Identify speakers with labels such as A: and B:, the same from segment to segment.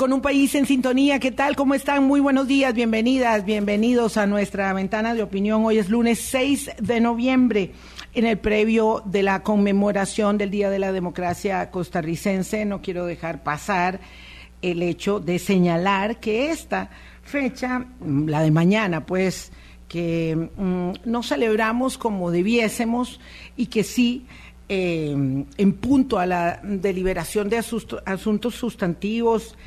A: con un país en sintonía. ¿Qué tal? ¿Cómo están? Muy buenos días, bienvenidas, bienvenidos a nuestra ventana de opinión. Hoy es lunes 6 de noviembre, en el previo de la conmemoración del Día de la Democracia costarricense. No quiero dejar pasar el hecho de señalar que esta fecha, la de mañana, pues, que mm, no celebramos como debiésemos y que sí eh, en punto a la deliberación de asuntos sustantivos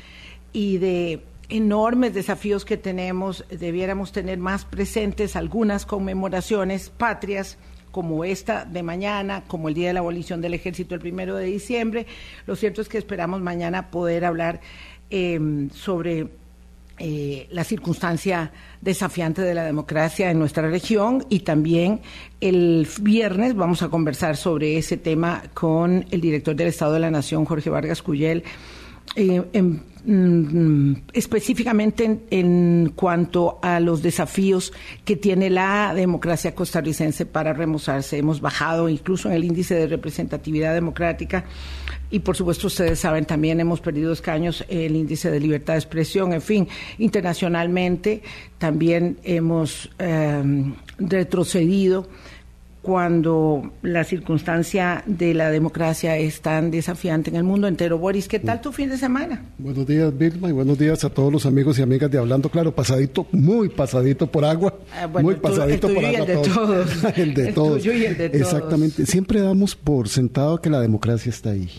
A: y de enormes desafíos que tenemos, debiéramos tener más presentes algunas conmemoraciones patrias como esta de mañana, como el Día de la Abolición del Ejército el primero de diciembre. Lo cierto es que esperamos mañana poder hablar eh, sobre eh, la circunstancia desafiante de la democracia en nuestra región y también el viernes vamos a conversar sobre ese tema con el director del Estado de la Nación, Jorge Vargas Cuyel. Eh, mm, específicamente en, cuanto a los desafíos que tiene la democracia costarricense para remozarse. Hemos bajado incluso en el índice de representatividad democrática y por supuesto ustedes saben también hemos perdido escaños el índice de libertad de expresión, en fin, internacionalmente también hemos em, retrocedido cuando la circunstancia de la democracia es tan desafiante en el mundo entero. Boris, ¿qué tal tu fin de semana?
B: Buenos días, Vilma, y buenos días a todos los amigos y amigas de Hablando Claro. Pasadito, muy pasadito por agua.
A: Ah, muy pasadito por agua. El de todos.
B: el de todos.
A: y el de todos.
B: Exactamente. Siempre damos por sentado que la democracia está ahí.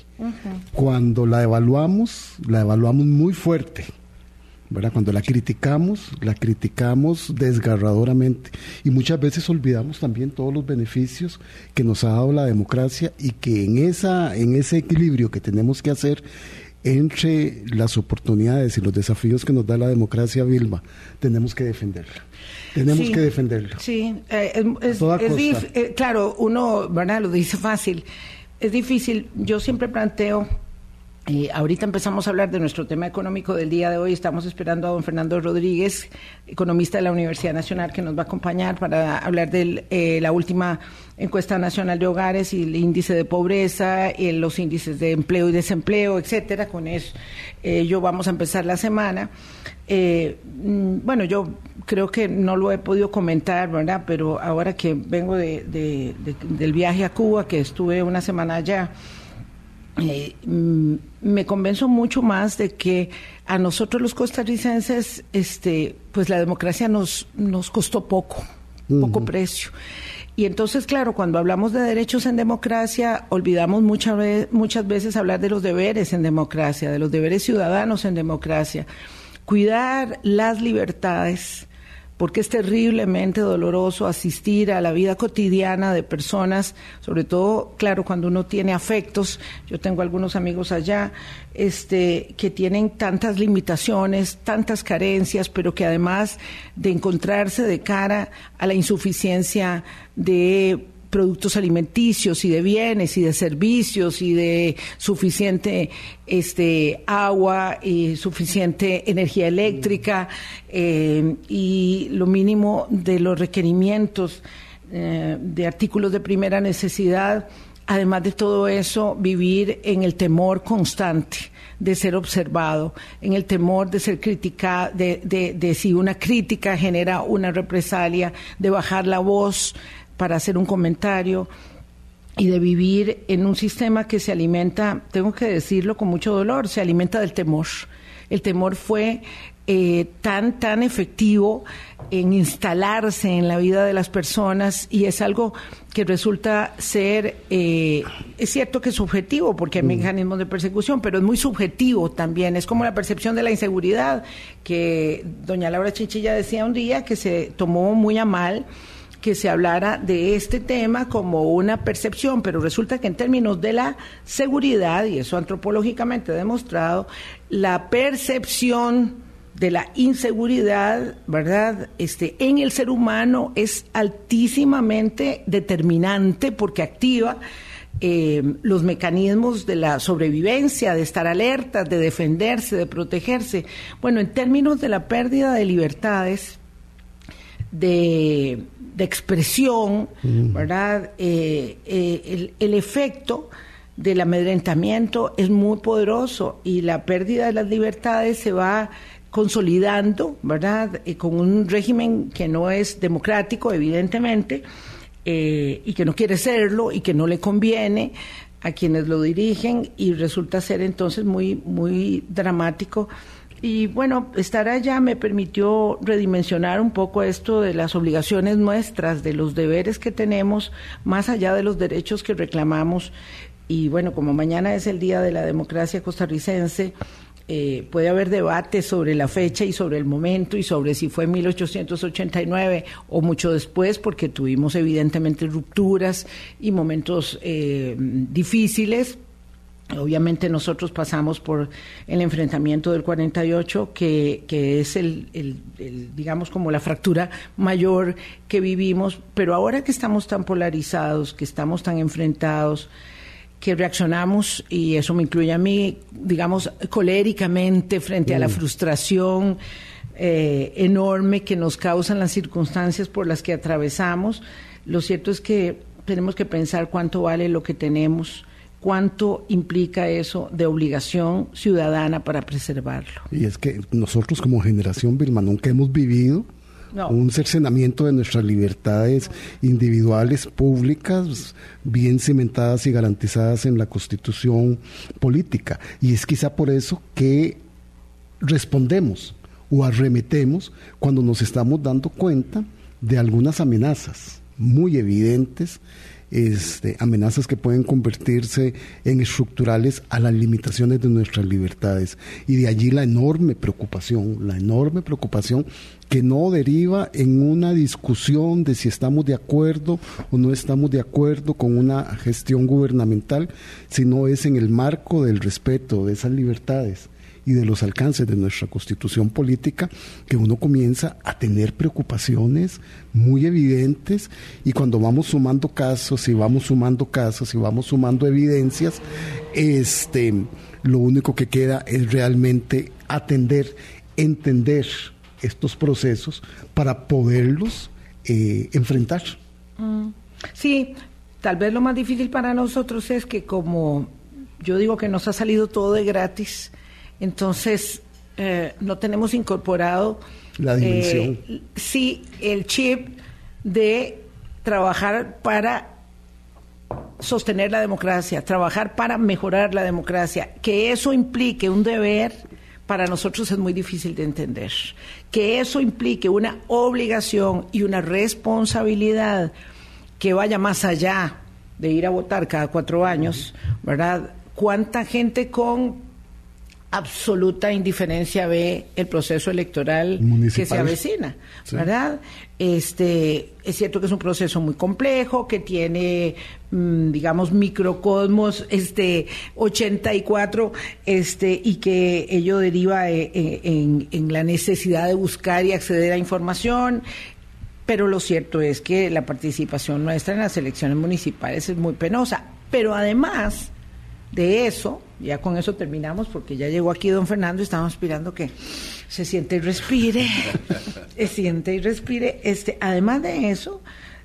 B: Cuando la evaluamos, la evaluamos muy fuerte cuando la criticamos, la criticamos desgarradoramente y muchas veces olvidamos también todos los beneficios que nos ha dado la democracia y que en esa en ese equilibrio que tenemos que hacer entre las oportunidades y los desafíos que nos da la democracia, Vilma, tenemos que defenderla. Tenemos que defenderla.
A: Sí, eh, es, eh, claro, uno, ¿verdad? Lo dice fácil. Es difícil. Yo siempre planteo ahorita empezamos a hablar de nuestro tema económico del día de hoy. Estamos esperando a don Fernando Rodríguez, economista de la Universidad Nacional, que nos va a acompañar para hablar de eh, la última encuesta nacional de hogares y el índice de pobreza, y los índices de empleo y desempleo, etcétera. Con eso eh, yo vamos a empezar la semana. Eh, mm, bueno, yo creo que no lo he podido comentar, ¿verdad? Pero ahora que vengo del viaje a Cuba, que estuve una semana allá, eh, mm, me convenzo mucho más de que a nosotros los costarricenses, este, pues la democracia nos, nos costó poco, poco precio. Y entonces, claro, cuando hablamos de derechos en democracia, olvidamos muchas veces, muchas veces hablar de los deberes en democracia, de los deberes ciudadanos en democracia. Cuidar las libertades, porque es terriblemente doloroso asistir a la vida cotidiana de personas, sobre todo, claro, cuando uno tiene afectos. Yo tengo algunos amigos allá este, que tienen tantas limitaciones, tantas carencias, pero que además de encontrarse de cara a la insuficiencia de productos alimenticios y de bienes y de servicios y de suficiente este agua y suficiente energía eléctrica eh, y lo mínimo de los requerimientos eh, de artículos de primera necesidad. Además de todo eso vivir en el temor constante de ser observado, en el temor de ser criticado, de, de, de si una crítica genera una represalia, de bajar la voz, para hacer un comentario y de vivir en un sistema que se alimenta, tengo que decirlo con mucho dolor, se alimenta del temor. El temor fue eh, tan, tan efectivo en instalarse en la vida de las personas y es algo que resulta ser, eh, es cierto que es subjetivo porque hay mm. mecanismos de persecución, pero es muy subjetivo también, es como la percepción de la inseguridad que doña Laura Chinchilla decía un día que se tomó muy a mal que se hablara de este tema como una percepción, pero resulta que en términos de la seguridad, y eso antropológicamente demostrado, la percepción de la inseguridad, ¿verdad? Este, en el ser humano es altísimamente determinante porque activa eh, los mecanismos de la sobrevivencia, de estar alerta, de defenderse, de protegerse. Bueno, en términos de la pérdida de libertades, de de expresión, ¿verdad? Eh, eh, el, efecto del amedrentamiento es muy poderoso y la pérdida de las libertades se va consolidando, ¿verdad? Y con un régimen que no es democrático, evidentemente, eh, y que no quiere serlo y que no le conviene a quienes lo dirigen y resulta ser entonces muy, muy dramático. Y bueno, estar allá me permitió redimensionar un poco esto de las obligaciones nuestras, de los deberes que tenemos, más allá de los derechos que reclamamos. Y bueno, como mañana es el Día de la Democracia Costarricense, eh, puede haber debate sobre la fecha y sobre el momento y sobre si fue 1889 o mucho después, porque tuvimos evidentemente rupturas y momentos eh, difíciles. Obviamente nosotros pasamos por el enfrentamiento del 48, que, que es el, digamos, como la fractura mayor que vivimos, pero ahora que estamos tan polarizados, que estamos tan enfrentados, que reaccionamos, y eso me incluye a mí, digamos, coléricamente frente a la mm. frustración eh, enorme que nos causan las circunstancias por las que atravesamos. Lo cierto es que tenemos que pensar cuánto vale lo que tenemos, cuánto implica eso de obligación ciudadana para preservarlo.
B: Y es que nosotros como generación Vilma nunca hemos vivido un cercenamiento de nuestras libertades individuales públicas bien cimentadas y garantizadas en la constitución política. Y es quizá por eso que respondemos o arremetemos cuando nos estamos dando cuenta de algunas amenazas muy evidentes este, amenazas que pueden convertirse en estructurales a las limitaciones de nuestras libertades. Y de allí la enorme preocupación, la enorme preocupación que no deriva en una discusión de si estamos de acuerdo o no estamos de acuerdo con una gestión gubernamental, sino es en el marco del respeto de esas libertades y de los alcances de nuestra constitución política que uno comienza a tener preocupaciones muy evidentes y cuando vamos sumando casos y vamos sumando casos y vamos sumando evidencias, este, lo único que queda es realmente atender, entender estos procesos para poderlos eh, enfrentar.
A: Mm. Sí, tal vez lo más difícil para nosotros es que como yo digo que nos ha salido todo de gratis, entonces eh, no tenemos incorporado
B: la dimensión.
A: Eh, sí, el chip de trabajar para sostener la democracia, trabajar para mejorar la democracia, que eso implique un deber para nosotros es muy difícil de entender. Que eso implique una obligación y una responsabilidad que vaya más allá de ir a votar cada cuatro años, ¿verdad? ¿Cuánta gente con absoluta indiferencia ve el proceso electoral que se avecina, ¿verdad? Este, es cierto que es un proceso muy complejo, que tiene, mm, digamos, microcosmos, este, 84, este, y que ello deriva eh, eh, en, en la necesidad de buscar y acceder a información, pero lo cierto es que la participación nuestra en las elecciones municipales es muy penosa. Pero además de eso, ya con eso terminamos porque ya llegó aquí don Fernando y estamos esperando que se siente y respire, se siente y respire. Este, además de eso,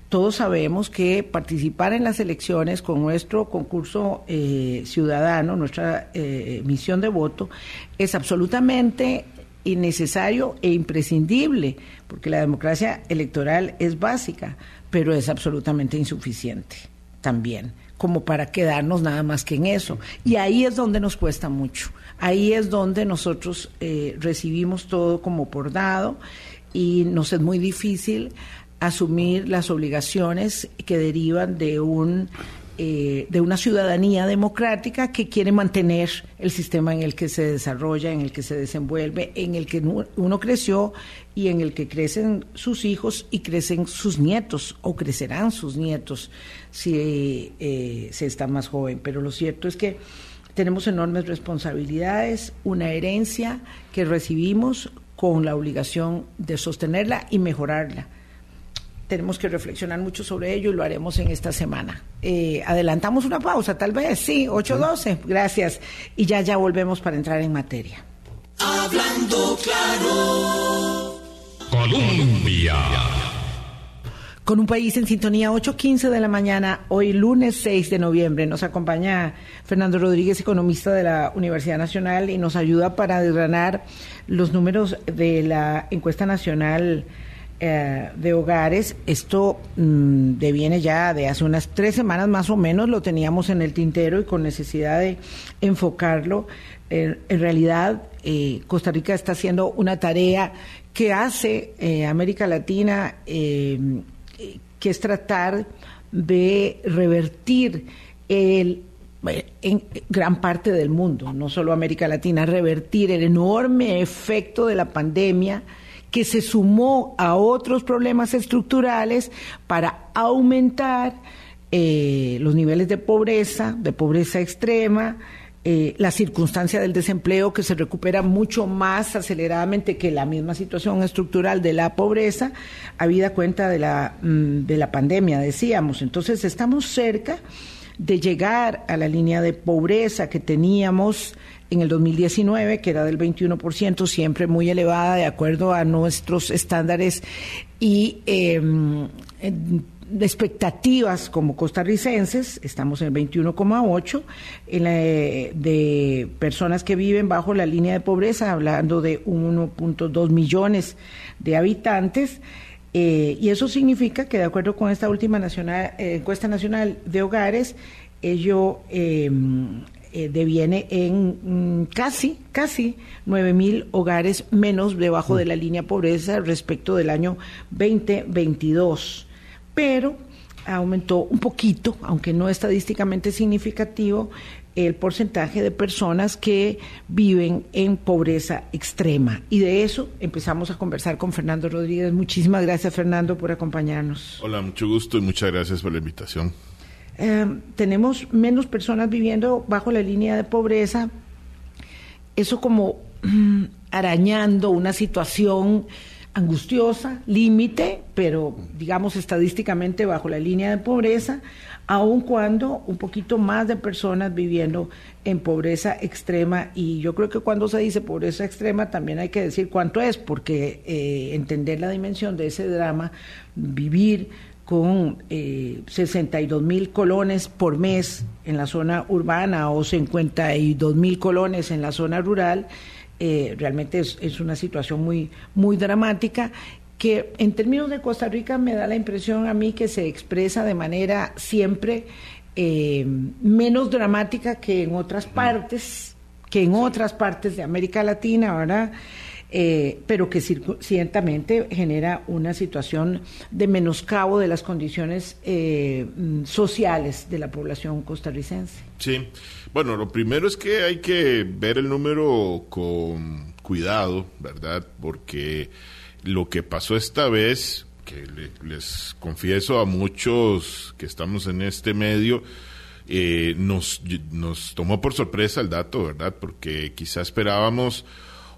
A: todos sabemos que participar en las elecciones con nuestro concurso eh, ciudadano, nuestra eh, misión de voto, es absolutamente innecesario e imprescindible, porque la democracia electoral es básica, pero es absolutamente insuficiente también como para quedarnos nada más que en eso. Y ahí es donde nos cuesta mucho. Ahí es donde nosotros eh, recibimos todo como por dado y nos es muy difícil asumir las obligaciones que derivan de un eh, de una ciudadanía democrática que quiere mantener el sistema en el que se desarrolla, en el que se desenvuelve, en el que uno creció y en el que crecen sus hijos y crecen sus nietos o crecerán sus nietos si eh, se está más joven. Pero lo cierto es que tenemos enormes responsabilidades, una herencia que recibimos con la obligación de sostenerla y mejorarla tenemos que reflexionar mucho sobre ello y lo haremos en esta semana. Eh, adelantamos una pausa, tal vez, sí, 8.12, gracias. Y ya, ya volvemos para entrar en materia.
C: Hablando claro. Colombia.
A: con un país en sintonía 8.15 de la mañana, hoy lunes 6 de noviembre. Nos acompaña Fernando Rodríguez, economista de la Universidad Nacional, y nos ayuda para desgranar los números de la encuesta nacional eh, de hogares. Esto mm, deviene ya de hace unas tres semanas más o menos, lo teníamos en el tintero y con necesidad de enfocarlo. en realidad, eh, Costa Rica está haciendo una tarea que hace eh, América Latina que es tratar de revertir el en gran parte del mundo, no solo América Latina, revertir el enorme efecto de la pandemia que se sumó a otros problemas estructurales para aumentar eh, los niveles de pobreza, de pobreza extrema, eh, la circunstancia del desempleo que se recupera mucho más aceleradamente que la misma situación estructural de la pobreza, habida cuenta de la, mm, de la pandemia, decíamos. Entonces estamos cerca de llegar a la línea de pobreza que teníamos en el 2019, que era del 21%, siempre muy elevada de acuerdo a nuestros estándares y eh, expectativas como costarricenses, estamos en el 21,8, de personas que viven bajo la línea de pobreza, hablando de 1.2 millones de habitantes. Eh, y eso significa que de acuerdo con esta última nacional, eh, encuesta nacional de hogares, ello em, eh, deviene en mm, casi, casi 9 mil hogares menos debajo de la línea de pobreza respecto del año 2022 pero aumentó un poquito, aunque no estadísticamente significativo, el porcentaje de personas que viven en pobreza extrema. Y de eso empezamos a conversar con Fernando Rodríguez. Muchísimas gracias, Fernando, por acompañarnos.
C: Hola, mucho gusto y muchas gracias por la invitación.
A: Eh, tenemos menos personas viviendo bajo la línea de pobreza. Eso como mm, arañando una situación angustiosa, límite, pero digamos estadísticamente bajo la línea de pobreza, aun cuando un poquito más de personas viviendo en pobreza extrema. Y yo creo que cuando se dice pobreza extrema también hay que decir cuánto es, porque eh, entender la dimensión de ese drama, vivir con eh, 62 mil colones por mes en la zona urbana o 52 mil colones en la zona rural, eh, realmente es, una situación muy, muy dramática que en términos de Costa Rica me da la impresión a mí que se expresa de manera siempre eh, menos dramática que en otras partes, que en otras partes de América Latina, ¿verdad? Eh, pero que ciertamente genera una situación de menoscabo de las condiciones eh, mm, sociales de la población costarricense.
C: Sí, bueno, lo primero es que hay que ver el número con cuidado, ¿verdad? Porque lo que pasó esta vez, que les confieso a muchos que estamos en este medio, eh, nos, nos tomó por sorpresa el dato, ¿verdad? Porque quizá esperábamos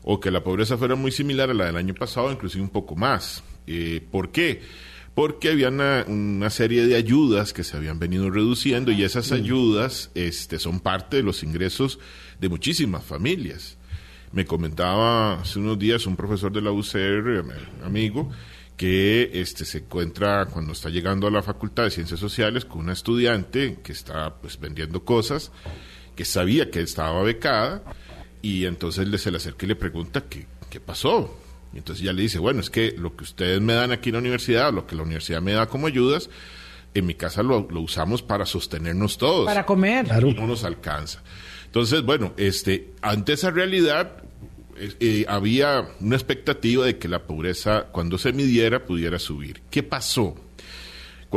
C: o que la pobreza fuera muy similar a la del año pasado, inclusive un poco más. Eh, ¿Por qué? Porque había una, serie de ayudas que se habían venido reduciendo y esas mm. ayudas este, son parte de los ingresos de muchísimas familias. Me comentaba hace unos días un profesor de la UCR, amigo, que este, se encuentra cuando está llegando a la Facultad de Ciencias Sociales con una estudiante que está pues, vendiendo cosas, que sabía que estaba becada y entonces le, se le acerca y le pregunta qué, qué pasó. Y entonces ya le dice, bueno, es que lo que ustedes me dan aquí en la universidad, lo que la universidad me da como ayudas, en mi casa lo, usamos para sostenernos todos.
A: Para comer.
C: Y no nos alcanza. Entonces, bueno, este, ante esa realidad, eh, había una expectativa de que la pobreza, cuando se midiera, pudiera subir. ¿Qué pasó?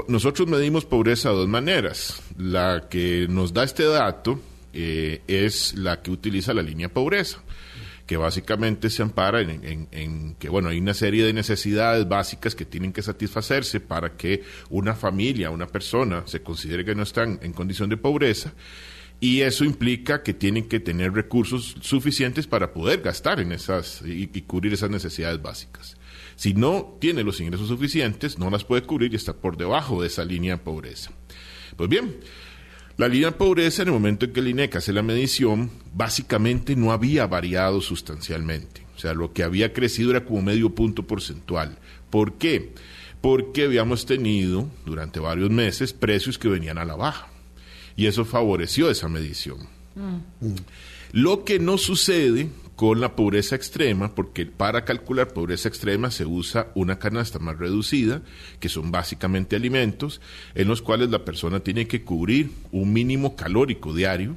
C: Nosotros medimos pobreza de dos maneras. La que nos da este dato, eh, es la que utiliza la línea pobreza que básicamente se ampara en, que, bueno, hay una serie de necesidades básicas que tienen que satisfacerse para que una familia, una persona se considere que no están en condición de pobreza y eso implica que tienen que tener recursos suficientes para poder gastar en esas y, y, cubrir esas necesidades básicas. Si no tiene los ingresos suficientes, no las puede cubrir y está por debajo de esa línea de pobreza. Pues bien, la línea de pobreza, en el momento en que el INEC hace la medición, básicamente no había variado sustancialmente. O sea, lo que había crecido era como medio punto porcentual. ¿Por qué? porque habíamos tenido durante varios meses precios que venían a la baja y eso favoreció esa medición. Mm. Lo que no sucede con la pobreza extrema, porque para calcular pobreza extrema se usa una canasta más reducida, que son básicamente alimentos, en los cuales la persona tiene que cubrir un mínimo calórico diario.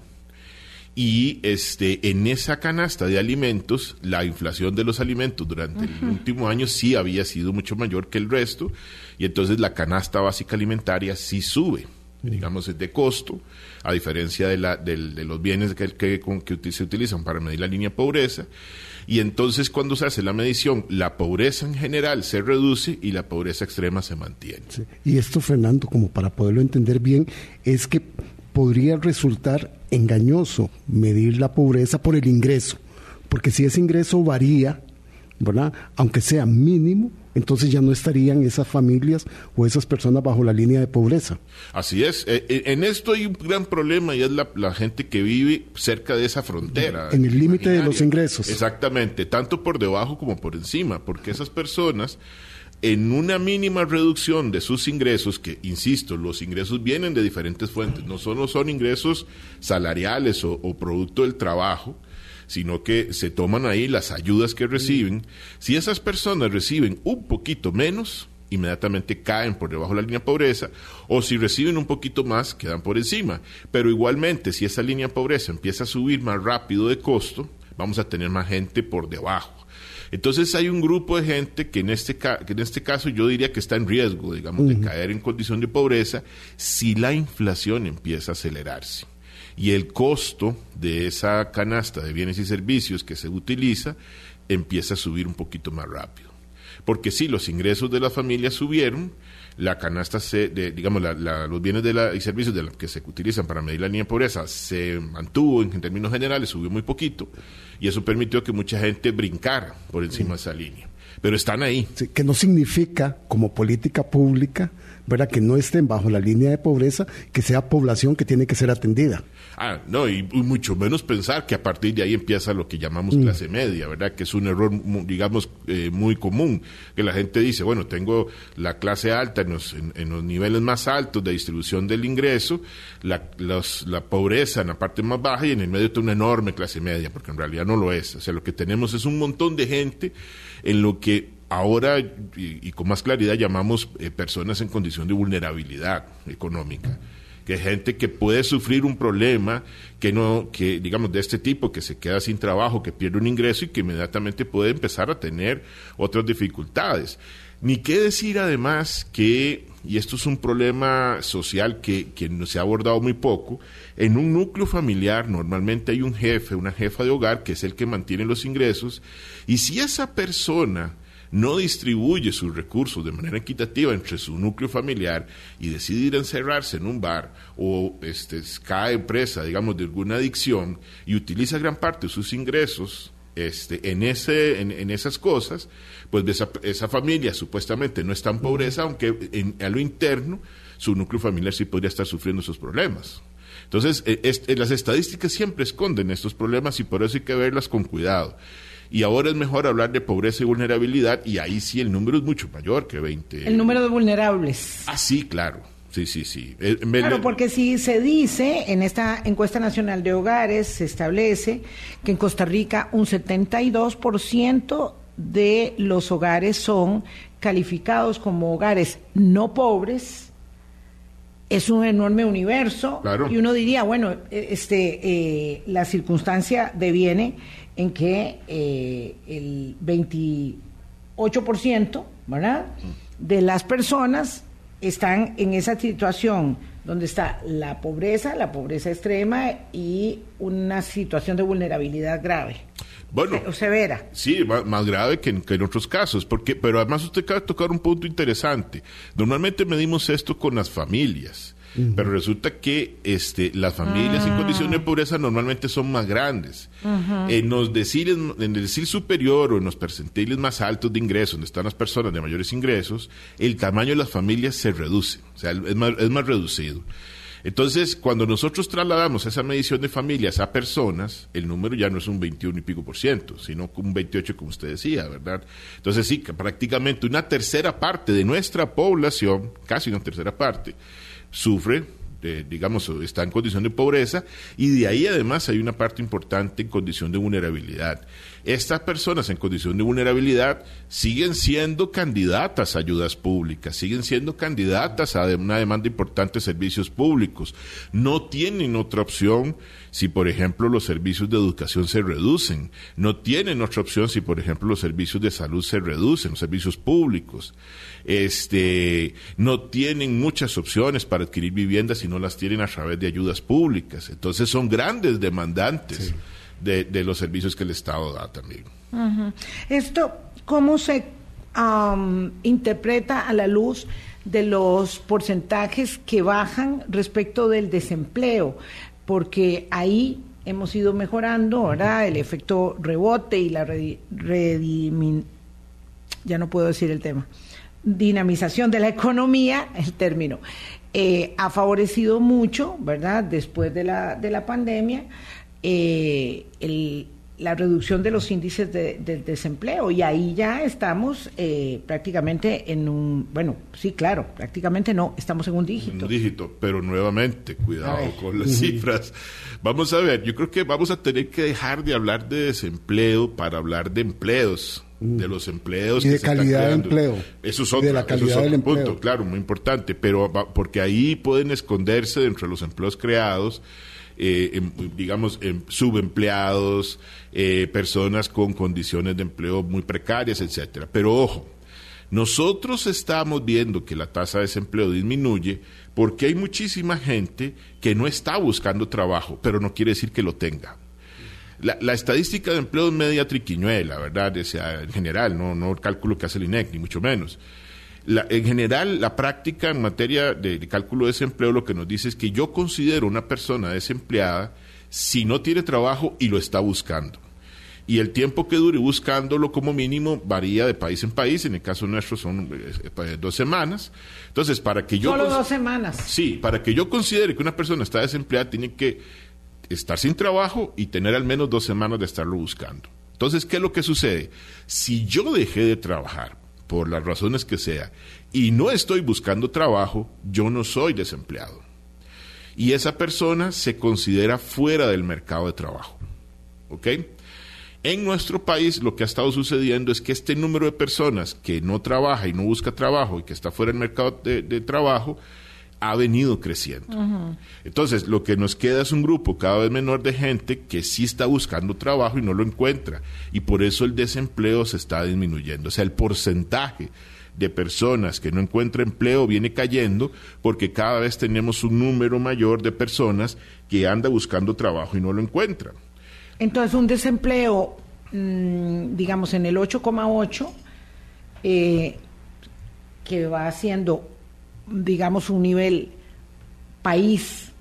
C: Y este, en esa canasta de alimentos, la inflación de los alimentos durante el último año sí había sido mucho mayor que el resto, y entonces la canasta básica alimentaria sí sube digamos, de costo, a diferencia de, la, de, los bienes que, que, que, se utilizan para medir la línea de pobreza. Y entonces cuando se hace la medición, la pobreza en general se reduce y la pobreza extrema se mantiene.
B: Y esto, Fernando, como para poderlo entender bien, es que podría resultar engañoso medir la pobreza por el ingreso, porque si ese ingreso varía, ¿verdad? Aunque sea mínimo, entonces ya no estarían esas familias o esas personas bajo la línea de pobreza.
C: Así es. Eh, eh, en esto hay un gran problema y es la, gente que vive cerca de esa frontera.
B: En el límite de los ingresos.
C: Exactamente, tanto por debajo como por encima, porque esas personas en una mínima reducción de sus ingresos, que insisto, los ingresos vienen de diferentes fuentes, no solo son ingresos salariales o producto del trabajo, sino que se toman ahí las ayudas que reciben. Si esas personas reciben un poquito menos, inmediatamente caen por debajo de la línea de pobreza, o si reciben un poquito más, quedan por encima. Pero igualmente, si esa línea de pobreza empieza a subir más rápido de costo, vamos a tener más gente por debajo. Entonces hay un grupo de gente que en este, que en este caso yo diría que está en riesgo, digamos, de caer en condición de pobreza si la inflación empieza a acelerarse y el costo de esa canasta de bienes y servicios que se utiliza empieza a subir un poquito más rápido. Porque si los ingresos de la familia subieron, la canasta, se, digamos, los bienes de la, y servicios de que se utilizan para medir la línea de pobreza se mantuvo en, términos generales, subió muy poquito, y eso permitió que mucha gente brincara por encima de esa línea. Pero están ahí.
B: que no significa, como política pública, ¿verdad? que no estén bajo la línea de pobreza, que sea población que tiene que ser atendida.
C: Ah, no, y mucho menos pensar que a partir de ahí empieza lo que llamamos mm. clase media, ¿verdad? Que es un error, digamos, eh, muy común, que la gente dice, bueno, tengo la clase alta en los, en, los niveles más altos de distribución del ingreso, la, la pobreza en la parte más baja y en el medio está una enorme clase media, porque en realidad no lo es. O sea, lo que tenemos es un montón de gente en lo que ahora y, con más claridad llamamos eh, personas en condición de vulnerabilidad económica que gente que puede sufrir un problema que no que digamos de este tipo que se queda sin trabajo que pierde un ingreso y que inmediatamente puede empezar a tener otras dificultades. Ni qué decir además que y esto es un problema social que, que se ha abordado muy poco, en un núcleo familiar normalmente hay un jefe, una jefa de hogar, que es el que mantiene los ingresos, y si esa persona no distribuye sus recursos de manera equitativa entre su núcleo familiar y decide ir a encerrarse en un bar o este, cae presa, digamos, de alguna adicción y utiliza gran parte de sus ingresos este, en, ese, en, esas cosas, pues esa, esa, familia supuestamente no está en pobreza, aunque en, a lo interno su núcleo familiar sí podría estar sufriendo esos problemas. Entonces, eh, las estadísticas siempre esconden estos problemas y por eso hay que verlas con cuidado. Y ahora es mejor hablar de pobreza y vulnerabilidad y ahí sí el número es mucho mayor que 20.
A: El número de vulnerables.
C: Ah, sí, claro. Sí, sí, sí.
A: Eh, claro, porque si se dice en esta encuesta nacional de hogares, se establece que en Costa Rica un 72% de los hogares son calificados como hogares no pobres, es un enorme universo y uno diría, bueno, e, este, eh, la circunstancia deviene en que eh, el 28%, ¿verdad? De las personas están en esa situación donde está la pobreza, la pobreza extrema y una situación de vulnerabilidad grave.
C: Bueno,
A: o severa.
C: Sí, más, grave que en, otros casos, porque, pero además usted acaba de tocar un punto interesante. Normalmente medimos esto con las familias. Pero resulta que este, las familias en condición de pobreza normalmente son más grandes. en, los deciles, en el decil superior o en los percentiles más altos de ingresos, donde están las personas de mayores ingresos, el tamaño de las familias se reduce, o sea, es más, es más reducido. Entonces, cuando nosotros trasladamos esa medición de familias a personas, el número ya no es un 21 y pico por ciento, sino un 28 como usted decía, ¿verdad? Entonces sí, prácticamente una tercera parte de nuestra población, casi una tercera parte, sufre digamos, está en condición de pobreza y de ahí además hay una parte importante en condición de vulnerabilidad. Estas personas en condición de vulnerabilidad siguen siendo candidatas a ayudas públicas, siguen siendo candidatas a una demanda importante de servicios públicos. No tienen otra opción si, por ejemplo, los servicios de educación se reducen. No tienen otra opción si, por ejemplo, los servicios de salud se reducen, los servicios públicos. Este, no tienen muchas opciones para adquirir viviendas si no las tienen a través de ayudas públicas. Entonces son grandes demandantes de, los servicios que el Estado da también.
A: Esto, ¿cómo se interpreta a la luz de los porcentajes que bajan respecto del desempleo? Porque ahí hemos ido mejorando, ¿verdad? El efecto rebote y la redimin... ya no puedo decir el tema, dinamización de la economía, el término, eh, ha favorecido mucho, ¿verdad? Después de la, de la pandemia, eh, el, la reducción de los índices de, desempleo. Y ahí ya estamos eh, prácticamente en un, bueno, sí, claro, prácticamente no, estamos en un dígito.
C: Un dígito, pero nuevamente, cuidado con las cifras. Vamos a ver, yo creo que vamos a tener que dejar de hablar de desempleo para hablar de empleos de los empleos
B: y de calidad de empleo.
C: Eso es otro,
B: de la calidad
C: del punto claro muy importante. Pero porque ahí pueden esconderse dentro de los empleos creados eh, em, digamos, em, subempleados, eh, personas con condiciones de empleo muy precarias, etcétera. Pero ojo, nosotros estamos viendo que la tasa de desempleo disminuye porque hay muchísima gente que no está buscando trabajo, pero no quiere decir que lo tenga. La, estadística de empleo es media triquiñuela, ¿verdad? O en general, no, no el cálculo que hace el INEC, ni mucho menos en general, la práctica en materia de, cálculo de desempleo lo que nos dice es que yo considero una persona desempleada si no tiene trabajo y lo está buscando. Y el tiempo que dure buscándolo como mínimo varía de país en país. En el caso nuestro son eh, eh, dos semanas. Entonces, para que yo...
A: Solo dos semanas.
C: Sí, para que yo considere que una persona está desempleada, tiene que estar sin trabajo y tener al menos dos semanas de estarlo buscando. Entonces, ¿qué es lo que sucede? Si yo dejé de trabajar por las razones que sea, y no estoy buscando trabajo, yo no soy desempleado. Y esa persona se considera fuera del mercado de trabajo. ¿Ok? En nuestro país lo que ha estado sucediendo es que este número de personas que no trabaja y no busca trabajo y que está fuera del mercado de, trabajo ha venido creciendo. Entonces, lo que nos queda es un grupo cada vez menor de gente que sí está buscando trabajo y no lo encuentra. Y por eso el desempleo se está disminuyendo. O sea, el porcentaje de personas que no encuentran empleo viene cayendo porque cada vez tenemos un número mayor de personas que anda buscando trabajo y no lo encuentran.
A: Entonces, un desempleo, mm, digamos, en el 8,8, eh, que va haciendo, digamos, un nivel país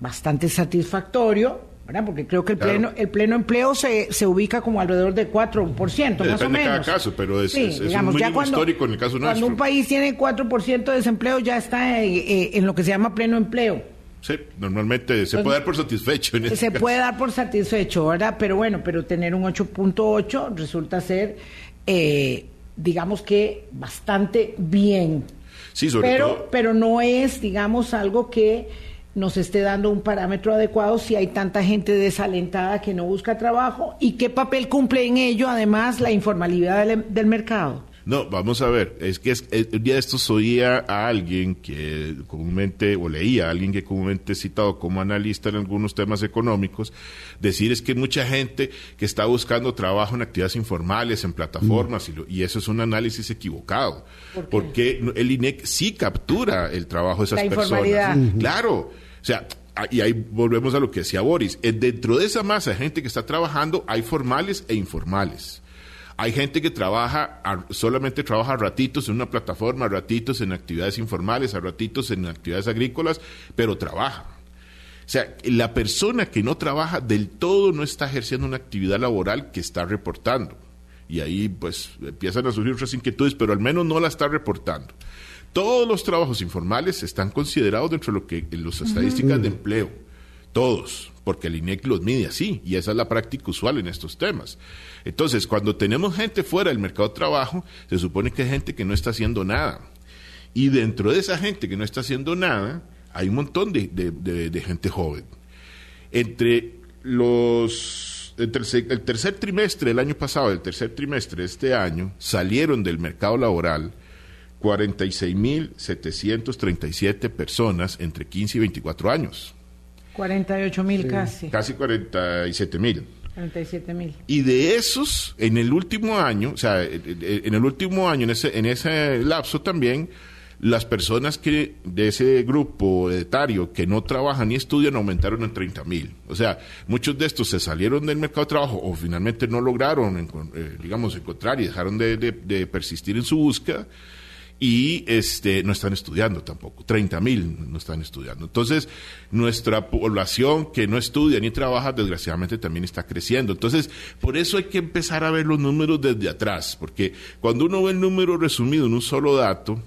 A: bastante satisfactorio, porque creo que el pleno el pleno empleo se, se ubica como alrededor del 4%, más o menos.
C: de cada caso, pero es, un histórico en el caso nuestro.
A: Cuando un país tiene 4% de desempleo ya está eh, en, lo que se llama pleno empleo.
C: Sí, normalmente se puede dar por satisfecho.
A: En se puede dar por satisfecho, ¿verdad? Pero bueno, pero tener un 8.8 resulta ser, eh, digamos que, bastante bien.
C: Sí, sobre
A: pero,
C: todo.
A: Pero no es, digamos, algo que nos esté dando un parámetro adecuado si hay tanta gente desalentada que no busca trabajo y qué papel cumple en ello además la informalidad del, mercado.
C: No, vamos a ver, es que es, el día de estos oía a alguien que comúnmente, o leía a alguien que comúnmente he citado como analista en algunos temas económicos, decir es que mucha gente que está buscando trabajo en actividades informales, en plataformas, y, eso es un análisis equivocado, porque el INEC sí captura el trabajo de esas personas. Claro o sea, y ahí volvemos a lo que decía Boris. Eh, dentro de esa masa de gente que está trabajando hay formales e informales. Hay gente que trabaja, solamente trabaja ratitos en una plataforma, ratitos en actividades informales, a ratitos en actividades agrícolas, pero trabaja. O sea, la persona que no trabaja del todo no está ejerciendo una actividad laboral que está reportando. Y ahí pues empiezan a surgir otras inquietudes, pero al menos no la está reportando. Todos los trabajos informales están considerados dentro de lo que en las estadísticas de empleo. Todos, porque el INEC los mide así, y esa es la práctica usual en estos temas. Entonces, cuando tenemos gente fuera del mercado de trabajo, se supone que hay gente que no está haciendo nada. Y dentro de esa gente que no está haciendo nada, hay un montón de, gente joven. Entre los el tercer, trimestre del año pasado, el tercer trimestre de este año, salieron del mercado laboral 46.737 personas entre 15 y 24 años.
A: 48 mil casi.
C: Casi 47 mil.
A: 47 mil.
C: Y de esos, en el último año, o sea, en el último año, en ese, en ese lapso también, las personas que de ese grupo etario que no trabajan ni estudian aumentaron en 30 mil. O sea, muchos de estos se salieron del mercado de trabajo o finalmente no lograron, eh, digamos, encontrar y dejaron de, persistir en su búsqueda y este no están estudiando tampoco. 30 mil no están estudiando. Entonces, nuestra población que no estudia ni trabaja, desgraciadamente también está creciendo. Entonces, por eso hay que empezar a ver los números desde atrás, porque cuando uno ve el número resumido en un solo dato,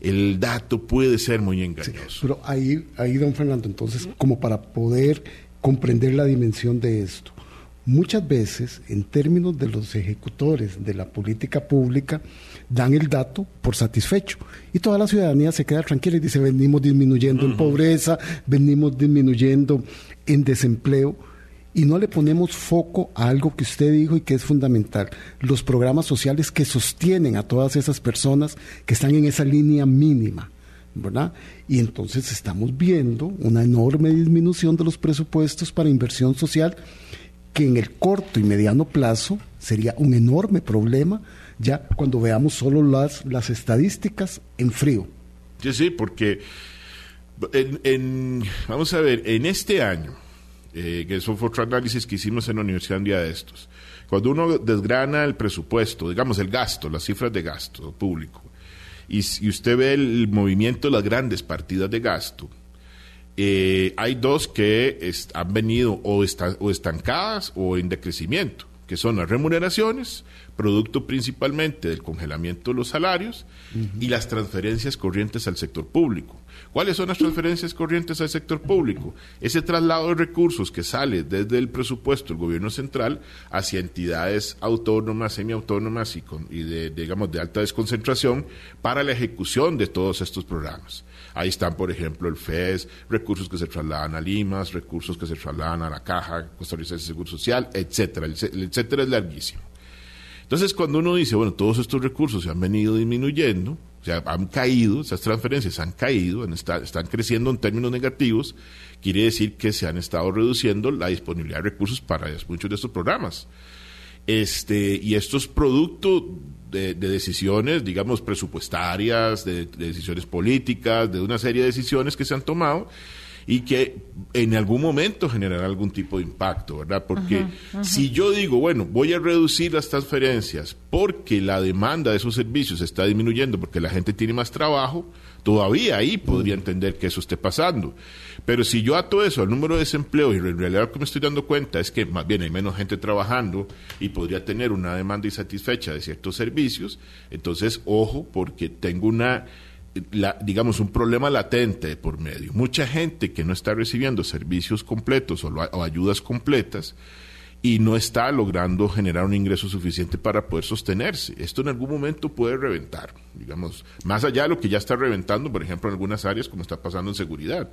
C: el dato puede ser muy engañoso.
B: pero ahí, ahí, don Fernando, entonces, como para poder comprender la dimensión de esto, muchas veces, en términos de los ejecutores de la política pública, dan el dato por satisfecho. Y toda la ciudadanía se queda tranquila y dice, venimos disminuyendo en pobreza, venimos disminuyendo en desempleo y no le ponemos foco a algo que usted dijo y que es fundamental, los programas sociales que sostienen a todas esas personas que están en esa línea mínima. ¿verdad? Y entonces estamos viendo una enorme disminución de los presupuestos para inversión social que en el corto y mediano plazo sería un enorme problema ya cuando veamos solo las, las estadísticas en frío.
C: Sí, sí, porque en, vamos a ver, en este año, eh, que eso fue otro análisis que hicimos en la universidad de estos. Cuando uno desgrana el presupuesto, digamos el gasto, las cifras de gasto público, y, usted ve el, movimiento de las grandes partidas de gasto, eh, hay dos que han venido o, o estancadas o en decrecimiento, que son las remuneraciones, producto principalmente del congelamiento de los salarios, y las transferencias corrientes al sector público. ¿Cuáles son las transferencias corrientes al sector público? Ese traslado de recursos que sale desde el presupuesto del gobierno central hacia entidades autónomas, semiautónomas y, y de, digamos, de alta desconcentración para la ejecución de todos estos programas. Ahí están, por ejemplo, el FES, recursos que se trasladan a Limas, recursos que se trasladan a la Caja Costarricense de Seguro Social, etcétera. etcétera es larguísimo. Entonces, cuando uno dice, bueno, todos estos recursos se han venido disminuyendo, o sea, han caído, esas transferencias han caído, están creciendo en términos negativos, quiere decir que se han estado reduciendo la disponibilidad de recursos para muchos de estos programas. Este, y esto es producto de, decisiones, digamos, presupuestarias, de, decisiones políticas, de una serie de decisiones que se han tomado y que en algún momento generará algún tipo de impacto, ¿verdad? Porque si yo digo, bueno, voy a reducir las transferencias porque la demanda de esos servicios está disminuyendo, porque la gente tiene más trabajo, todavía ahí podría entender que eso esté pasando. Pero si yo ato eso al número de desempleo y en realidad lo que me estoy dando cuenta es que más bien hay menos gente trabajando y podría tener una demanda insatisfecha de ciertos servicios, entonces ojo porque tengo una digamos, un problema latente por medio. Mucha gente que no está recibiendo servicios completos o, ayudas completas y no está logrando generar un ingreso suficiente para poder sostenerse. Esto en algún momento puede reventar, digamos, más allá de lo que ya está reventando, por ejemplo, en algunas áreas como está pasando en seguridad.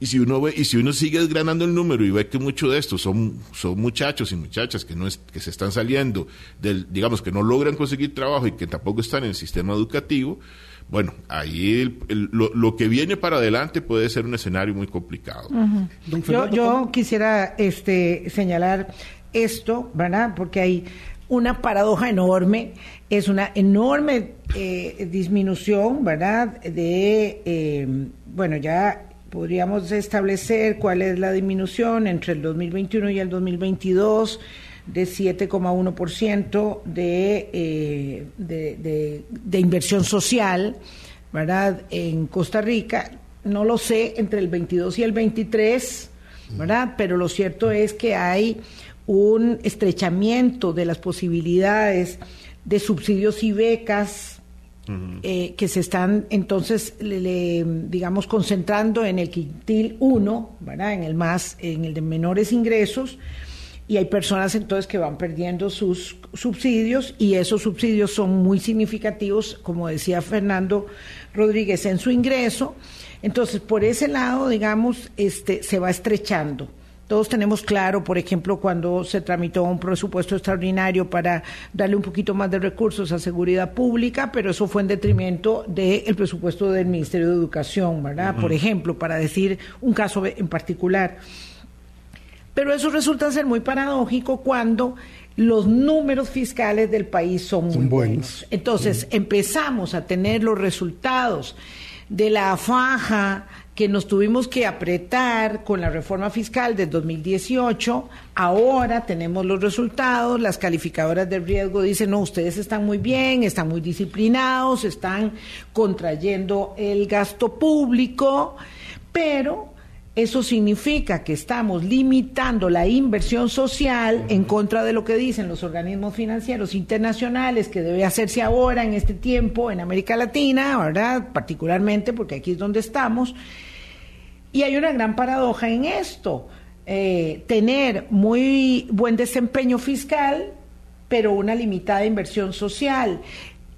C: Y si uno ve, y si uno sigue desgranando el número y ve que muchos de estos son, son muchachos y muchachas que no es, que se están saliendo del, digamos que no logran conseguir trabajo y que tampoco están en el sistema educativo, bueno, ahí lo, que viene para adelante puede ser un escenario muy complicado.
A: yo, quisiera este, señalar esto, ¿verdad? Porque hay una paradoja enorme, es una enorme eh, disminución, ¿verdad? De, eh, bueno, ya podríamos establecer cuál es la disminución entre el 2021 y el 2022 de 7,1% de, eh, de, de, de inversión social, ¿verdad? En Costa Rica, no lo sé, entre el 22 y el 23, ¿verdad? Pero lo cierto es que hay un estrechamiento de las posibilidades de subsidios y becas eh, que se están entonces, digamos, concentrando en el quintil 1, ¿verdad? En el más, en el de menores ingresos, y hay personas entonces que van perdiendo sus subsidios y esos subsidios son muy significativos, como decía Fernando Rodríguez, en su ingreso. Entonces, por ese lado, digamos, este, se va estrechando. Todos tenemos claro, por ejemplo, cuando se tramitó un presupuesto extraordinario para darle un poquito más de recursos a seguridad pública, pero eso fue en detrimento del presupuesto del Ministerio de Educación, ¿verdad? Por ejemplo, para decir un caso en particular. Pero eso resulta ser muy paradójico cuando los números fiscales del país son muy buenos. Entonces, empezamos a tener los resultados de la faja que nos tuvimos que apretar con la reforma fiscal del 2018. Ahora tenemos los resultados, las calificadoras de riesgo dicen, no, ustedes están muy bien, están muy disciplinados, están contrayendo el gasto público, pero eso significa que estamos limitando la inversión social en contra de lo que dicen los organismos financieros internacionales que debe hacerse ahora en este tiempo en América Latina, ¿verdad? Particularmente porque aquí es donde estamos. Y hay una gran paradoja en esto. Eh, tener muy buen desempeño fiscal, pero una limitada inversión social,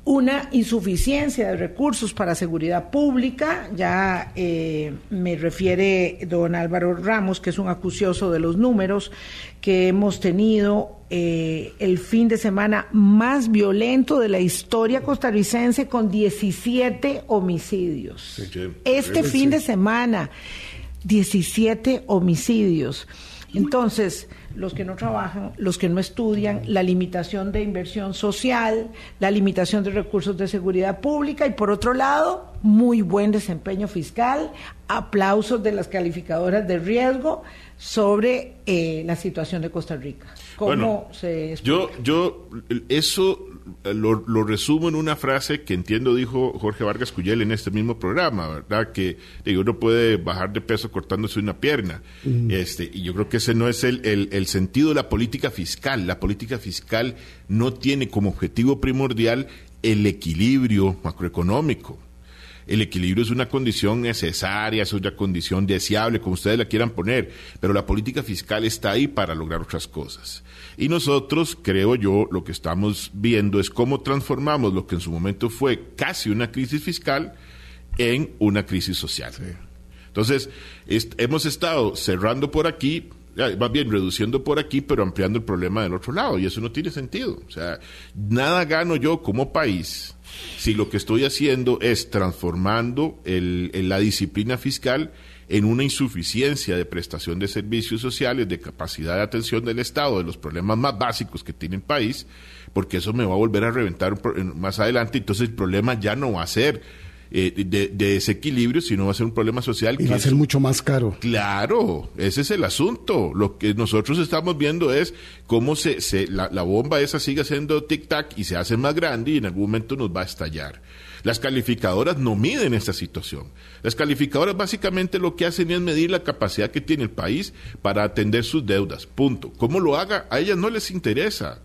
A: una insuficiencia de recursos para seguridad pública, ya eh, me refiere don Álvaro Ramos, que es un acucioso de los números, que hemos tenido eh, el fin de semana más violento de la historia costarricense con 17 homicidios. Este fin de semana, 17 homicidios. Entonces, los que no trabajan, los que no estudian, la limitación de inversión social, la limitación de recursos de seguridad pública y por otro lado, muy buen desempeño fiscal, aplausos de las calificadoras de riesgo sobre eh, la situación de Costa Rica.
C: ¿Cómo se yo, yo, eso lo, resumo en una frase que entiendo dijo Jorge Vargas Cuyel en este mismo programa, ¿verdad? Que uno puede bajar de peso cortándose una pierna. este, y yo creo que ese no es el, el, sentido de la política fiscal. La política fiscal no tiene como objetivo primordial el equilibrio macroeconómico. El equilibrio es una condición necesaria, es una condición deseable, como ustedes la quieran poner, pero la política fiscal está ahí para lograr otras cosas. Y nosotros, creo yo, lo que estamos viendo es cómo transformamos lo que en su momento fue casi una crisis fiscal en una crisis social. Entonces, hemos estado cerrando por aquí, más bien reduciendo por aquí, pero ampliando el problema del otro lado, y eso no tiene sentido. O sea, nada gano yo como país si lo que estoy haciendo es transformando la disciplina fiscal en una insuficiencia de prestación de servicios sociales, de capacidad de atención del Estado, de los problemas más básicos que tiene el país, porque eso me va a volver a reventar más adelante, entonces el problema ya no va a ser eh, de, desequilibrio, sino va a ser un problema social.
B: Y va a ser mucho más caro.
C: Claro, ese es el asunto. Lo que nosotros estamos viendo es cómo se, se la, la bomba esa sigue haciendo tic-tac y se hace más grande y en algún momento nos va a estallar. Las calificadoras no miden esta situación. Las calificadoras básicamente lo que hacen es medir la capacidad que tiene el país para atender sus deudas. Punto. ¿Cómo lo haga? A ellas no les interesa.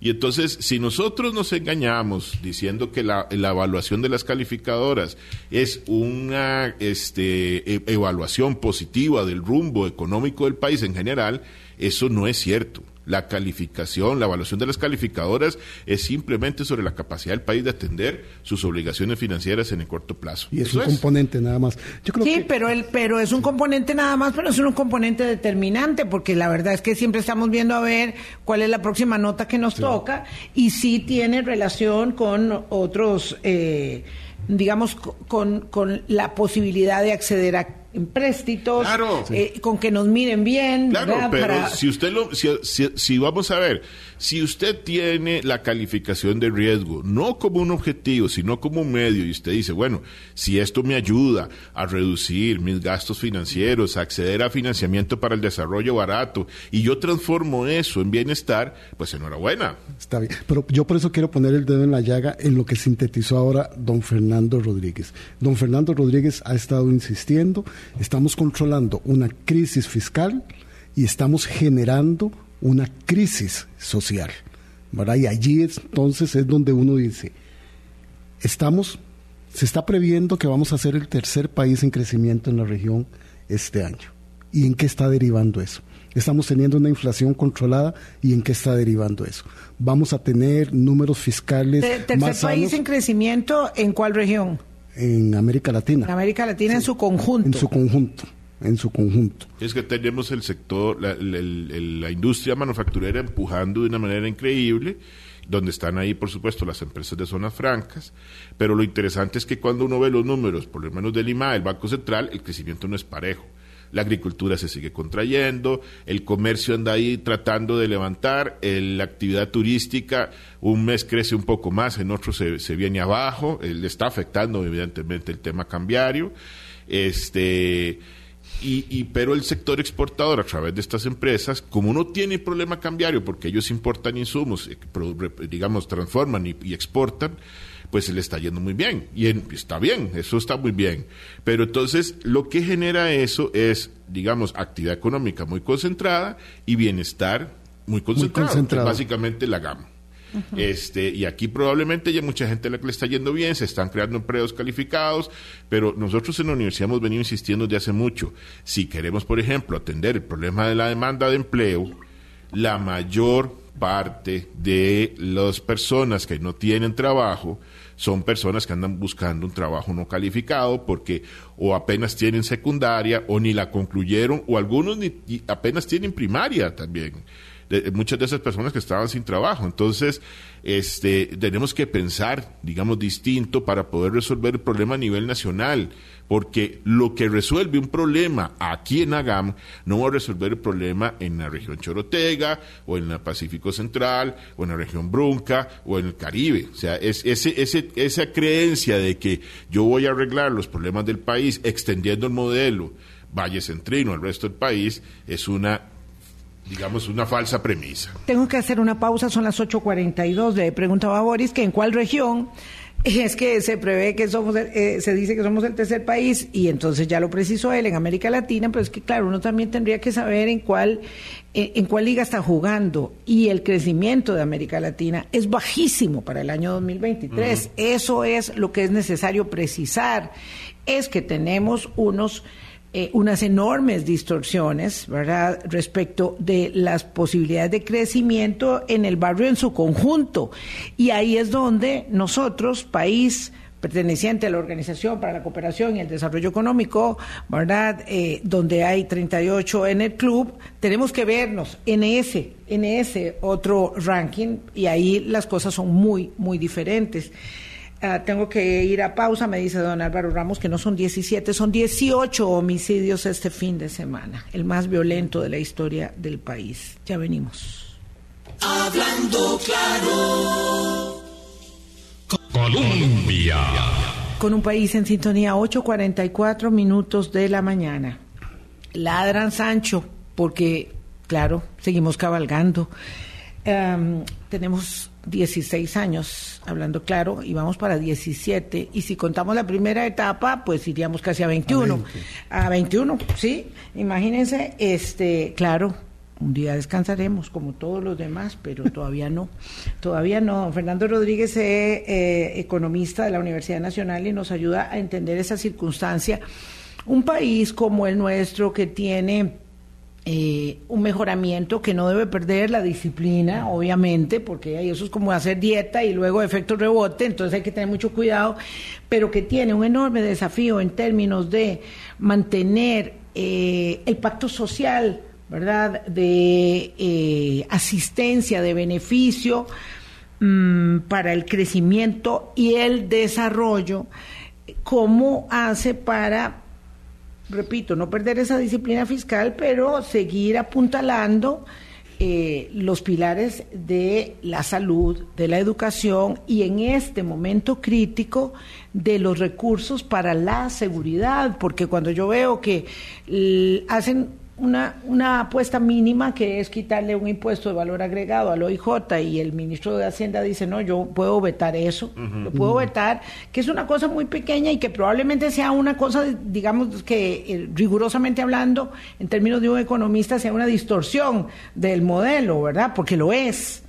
C: Y entonces, si nosotros nos engañamos diciendo que la, evaluación de las calificadoras es una este, e, evaluación positiva del rumbo económico del país en general, eso no es cierto. La calificación, la evaluación de las calificadoras es simplemente sobre la capacidad del país de atender sus obligaciones financieras en el corto plazo.
B: Y es un componente nada más.
A: sí, pero, el, pero es un componente nada más, pero es un componente determinante, porque la verdad es que siempre estamos viendo a ver cuál es la próxima nota que nos toca y sí tiene relación con otros, eh, digamos, con, con la posibilidad de acceder a empréstitos, eh, con que nos miren bien.
C: Claro, pero si usted lo, si, si, vamos a ver, si usted tiene la calificación de riesgo, no como un objetivo, sino como un medio, y usted dice, bueno, si esto me ayuda a reducir mis gastos financieros, a acceder a financiamiento para el desarrollo barato, y yo transformo eso en bienestar, pues enhorabuena.
B: Está bien, pero yo por eso quiero poner el dedo en la llaga en lo que sintetizó ahora don Fernando Rodríguez. Don Fernando Rodríguez ha estado insistiendo Estamos controlando una crisis fiscal y estamos generando una crisis social. Y allí entonces es donde uno dice, estamos, se está previendo que vamos a ser el tercer país en crecimiento en la región este año. ¿Y en qué está derivando eso? Estamos teniendo una inflación controlada y en qué está derivando eso. Vamos a tener números fiscales.
A: ¿Tercer país en crecimiento en cuál región?
B: En América Latina.
A: En América Latina en su conjunto.
B: En su conjunto en su conjunto.
C: Es que tenemos el sector, la, la, industria manufacturera empujando de una manera increíble, donde están ahí, por supuesto, las empresas de zonas francas, pero lo interesante es que cuando uno ve los números, por lo menos del IMA, el Banco Central, el crecimiento no es parejo. La agricultura se sigue contrayendo, el comercio anda ahí tratando de levantar, la actividad turística un mes crece un poco más, en otro se, se viene abajo, le está afectando evidentemente el tema cambiario. Este, y, pero el sector exportador a través de estas empresas, como no tiene problema cambiario porque ellos importan insumos, eh, digamos, transforman y, exportan, pues se le está yendo muy bien. Y está bien, eso está muy bien. Pero entonces lo que genera eso es, digamos, actividad económica muy concentrada y bienestar muy concentrado, muy concentrado. básicamente la gama este, y aquí probablemente ya mucha gente le está yendo bien, se están creando empleos calificados, pero nosotros en la universidad hemos venido insistiendo desde hace mucho. Si queremos, por ejemplo, atender el problema de la demanda de empleo, la mayor parte de las personas que no tienen trabajo son personas que andan buscando un trabajo no calificado porque o apenas tienen secundaria o ni la concluyeron o algunos ni, apenas tienen primaria también muchas de esas personas que estaban sin trabajo. Entonces, este, tenemos que pensar, digamos, distinto para poder resolver el problema a nivel nacional, porque lo que resuelve un problema aquí en Agam no va a resolver el problema en la región Chorotega, o en el Pacífico Central, o en la región Brunca, o en el Caribe. O sea, es, ese, ese, esa creencia de que yo voy a arreglar los problemas del país extendiendo el modelo Valle Centrino al resto del país es una digamos, una falsa premisa.
A: Tengo que hacer una pausa, son las 8.42. Le preguntaba a Boris que en cuál región es que se prevé que somos, eh, se dice que somos el tercer país y entonces ya lo precisó él en América Latina, pero es que claro, uno también tendría que saber en cuál, eh, en cuál liga está jugando y el crecimiento de América Latina es bajísimo para el año 2023. Eso es lo que es necesario precisar, es que tenemos unos eh, unas enormes distorsiones, ¿verdad?, respecto de las posibilidades de crecimiento en el barrio en su conjunto. Y ahí es donde nosotros, país perteneciente a la Organización para la Cooperación y el Desarrollo Económico, ¿verdad?, eh, donde hay 38 en el club, tenemos que vernos en ese, en ese otro ranking y ahí las cosas son muy, muy diferentes. Ah, tengo que ir a pausa, me dice don Álvaro Ramos, que no son 17, son 18 homicidios este fin de semana, el más violento de la historia del país. Ya venimos.
D: Hablando claro.
A: Colombia. Con un país en sintonía, 8.44 minutos de la mañana. Ladran Sancho, porque, claro, seguimos cabalgando. tenemos 16 años, hablando claro, y vamos para 17. Y si contamos la primera etapa, pues iríamos casi a 21. A, 21, sí. Imagínense, este, claro, un día descansaremos como todos los demás, pero todavía no. Todavía no. Fernando Rodríguez es eh, economista de la Universidad Nacional y nos ayuda a entender esa circunstancia. Un país como el nuestro que tiene eh, un mejoramiento que no debe perder la disciplina, obviamente, porque eso es como hacer dieta y luego efecto rebote, entonces hay que tener mucho cuidado, pero que tiene un enorme desafío en términos de mantener eh, el pacto social, ¿verdad?, de eh, asistencia, de beneficio mm, para el crecimiento y el desarrollo, cómo hace para repito, no perder esa disciplina fiscal, pero seguir apuntalando eh, los pilares de la salud, de la educación y en este momento crítico de los recursos para la seguridad, porque cuando yo veo que hacen una, una apuesta mínima que es quitarle un impuesto de valor agregado al OIJ y el ministro de Hacienda dice, no, yo puedo vetar eso, lo puedo vetar, que es una cosa muy pequeña y que probablemente sea una cosa, digamos, que eh, rigurosamente hablando, en términos de un economista, sea una distorsión del modelo, ¿verdad? Porque lo es,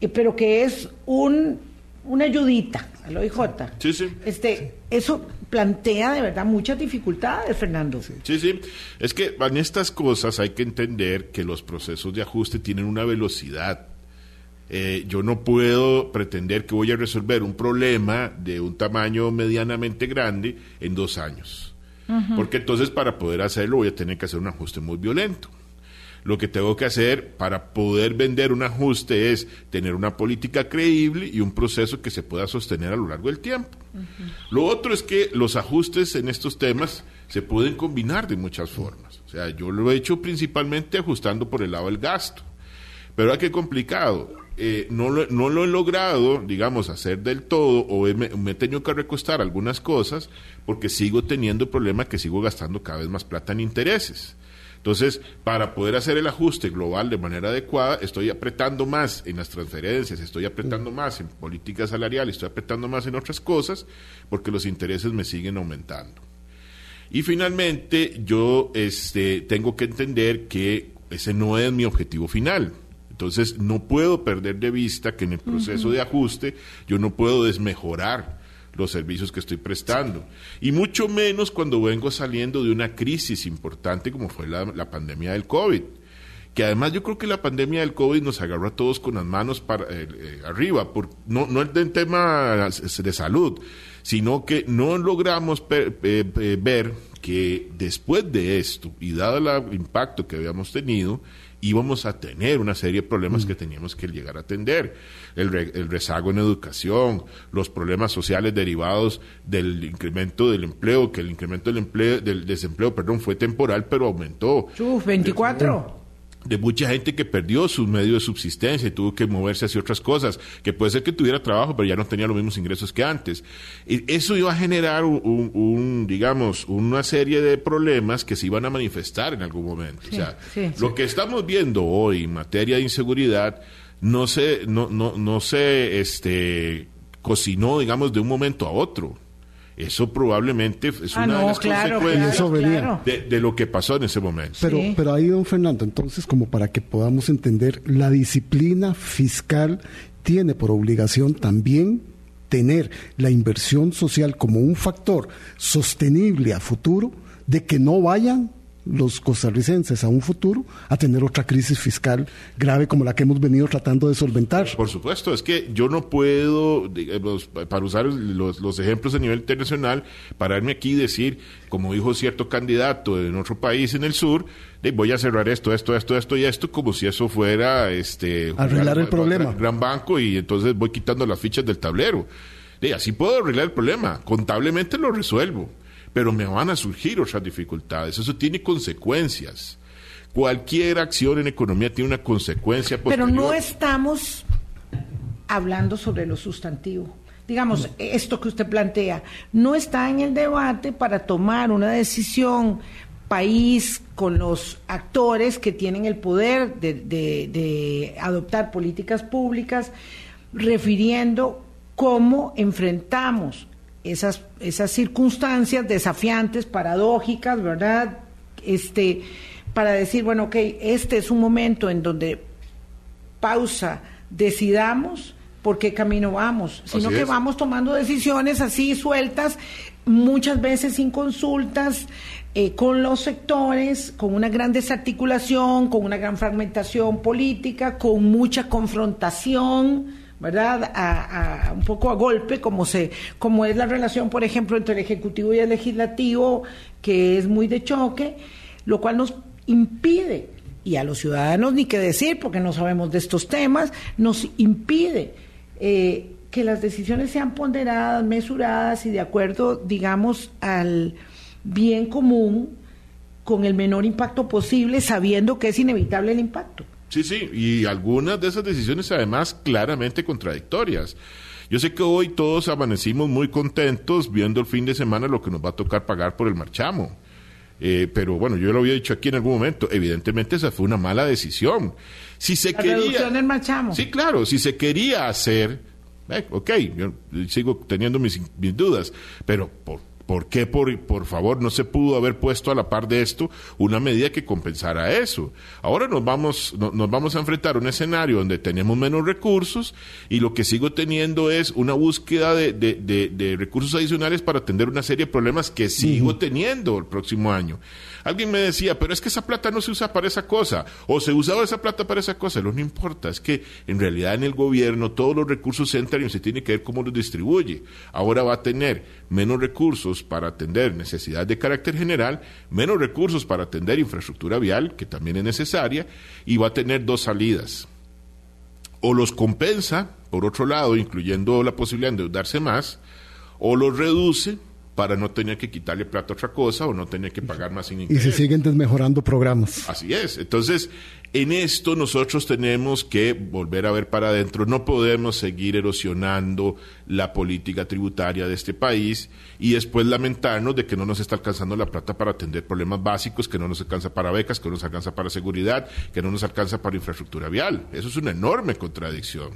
A: eh, pero que es un, una ayudita al OIJ.
C: Sí, sí.
A: Este, eso plantea de verdad muchas dificultades, Fernando.
C: Sí, sí. Es que en estas cosas hay que entender que los procesos de ajuste tienen una velocidad. Eh, yo no puedo pretender que voy a resolver un problema de un tamaño medianamente grande en dos años. Porque entonces para poder hacerlo voy a tener que hacer un ajuste muy violento. Lo que tengo que hacer para poder vender un ajuste es tener una política creíble y un proceso que se pueda sostener a lo largo del tiempo. Lo otro es que los ajustes en estos temas se pueden combinar de muchas formas. O sea, yo lo he hecho principalmente ajustando por el lado del gasto. Pero ¿a qué complicado? Eh, no, lo, no lo he logrado, digamos, hacer del todo o me, me, he tenido que recostar algunas cosas porque sigo teniendo el problema que sigo gastando cada vez más plata en intereses. Entonces, para poder hacer el ajuste global de manera adecuada, estoy apretando más en las transferencias, estoy apretando más en política salarial, estoy apretando más en otras cosas, porque los intereses me siguen aumentando. Y finalmente, yo este, tengo que entender que ese no es mi objetivo final. Entonces, no puedo perder de vista que en el proceso de ajuste yo no puedo desmejorar los servicios que estoy prestando. Y mucho menos cuando vengo saliendo de una crisis importante como fue la, pandemia del COVID. Que además yo creo que la pandemia del COVID nos agarró a todos con las manos para, eh, eh, arriba, por, no, no el tema de salud, sino que no logramos ver que después de esto, y dado el impacto que habíamos tenido, íbamos a tener una serie de problemas mm. que teníamos que llegar a atender. El, el, rezago en educación, los problemas sociales derivados del incremento del empleo, que el incremento del empleo, del desempleo, perdón, fue temporal, pero aumentó.
A: Uf, 24
C: de mucha gente que perdió sus medios de subsistencia y tuvo que moverse hacia otras cosas, que puede ser que tuviera trabajo, pero ya no tenía los mismos ingresos que antes. Y eso iba a generar un, digamos, una serie de problemas que se iban a manifestar en algún momento. o sea, lo que estamos viendo hoy en materia de inseguridad no se, no, no, no se este, cocinó, digamos, de un momento a otro eso probablemente es
A: ah,
C: una
A: de las
C: consecuencias de, lo que pasó en ese momento.
B: Pero, pero ahí, don Fernando, entonces, como para que podamos entender, la disciplina fiscal tiene por obligación también tener la inversión social como un factor sostenible a futuro de que no vayan los costarricenses a un futuro a tener otra crisis fiscal grave como la que hemos venido tratando de solventar.
C: Por supuesto, es que yo no puedo, para usar los, ejemplos a nivel internacional, pararme aquí y decir, como dijo cierto candidato en otro país en el sur, voy a cerrar esto, esto, esto, esto y esto, como si eso fuera este
B: arreglar el problema.
C: Gran banco y entonces voy quitando las fichas del tablero. Y así puedo arreglar el problema, contablemente lo resuelvo pero me van a surgir otras dificultades. Eso tiene consecuencias. Cualquier acción en economía tiene una consecuencia
A: Pero no estamos hablando sobre lo sustantivo. Digamos, esto que usted plantea, no está en el debate para tomar una decisión país con los actores que tienen el poder de, de adoptar políticas públicas, refiriendo cómo enfrentamos esas, esas circunstancias desafiantes, paradójicas, ¿verdad? Este, para decir, bueno, ok, este es un momento en donde pausa, decidamos por qué camino vamos, sino que vamos tomando decisiones así sueltas, muchas veces sin consultas, eh, con los sectores, con una gran desarticulación, con una gran fragmentación política, con mucha confrontación ¿verdad? A, un poco a golpe, como, se, como es la relación, por ejemplo, entre el Ejecutivo y el Legislativo, que es muy de choque, lo cual nos impide, y a los ciudadanos ni qué decir, porque no sabemos de estos temas, nos impide eh, que las decisiones sean ponderadas, mesuradas y de acuerdo, digamos, al bien común con el menor impacto posible, sabiendo que es inevitable el impacto.
C: Sí, sí, y algunas de esas decisiones además claramente contradictorias. Yo sé que hoy todos amanecimos muy contentos viendo el fin de semana lo que nos va a tocar pagar por el marchamo. Eh, pero bueno, yo lo había dicho aquí en algún momento, evidentemente esa fue una mala decisión. Si se quería...
A: del marchamo.
C: Sí, claro, si se quería hacer, eh, ok, yo sigo teniendo mis, mis dudas, pero por ¿Por qué, por, por favor, no se pudo haber puesto a la par de esto una medida que compensara eso? Ahora nos vamos, nos vamos a enfrentar a un escenario donde tenemos menos recursos y lo que sigo teniendo es una búsqueda de, de, recursos adicionales para atender una serie de problemas que sigo teniendo el próximo año. Alguien me decía, pero es que esa plata no se usa para esa cosa, o se usaba esa plata para esa cosa. Lo no importa, es que en realidad en el gobierno todos los recursos entran y se tiene que ver cómo los distribuye. Ahora va a tener menos recursos para atender necesidades de carácter general, menos recursos para atender infraestructura vial, que también es necesaria, y va a tener dos salidas. O los compensa, por otro lado, incluyendo la posibilidad de endeudarse más, o los reduce para no tener que quitarle plata a otra cosa o no tener que pagar más sin
B: Y se siguen desmejorando programas.
C: Así es. Entonces, en esto nosotros tenemos que volver a ver para adentro. No podemos seguir erosionando la política tributaria de este país y después lamentarnos de que no nos está alcanzando la plata para atender problemas básicos, que no nos alcanza para becas, que no nos alcanza para seguridad, que no nos alcanza para infraestructura vial. Eso es una enorme contradicción.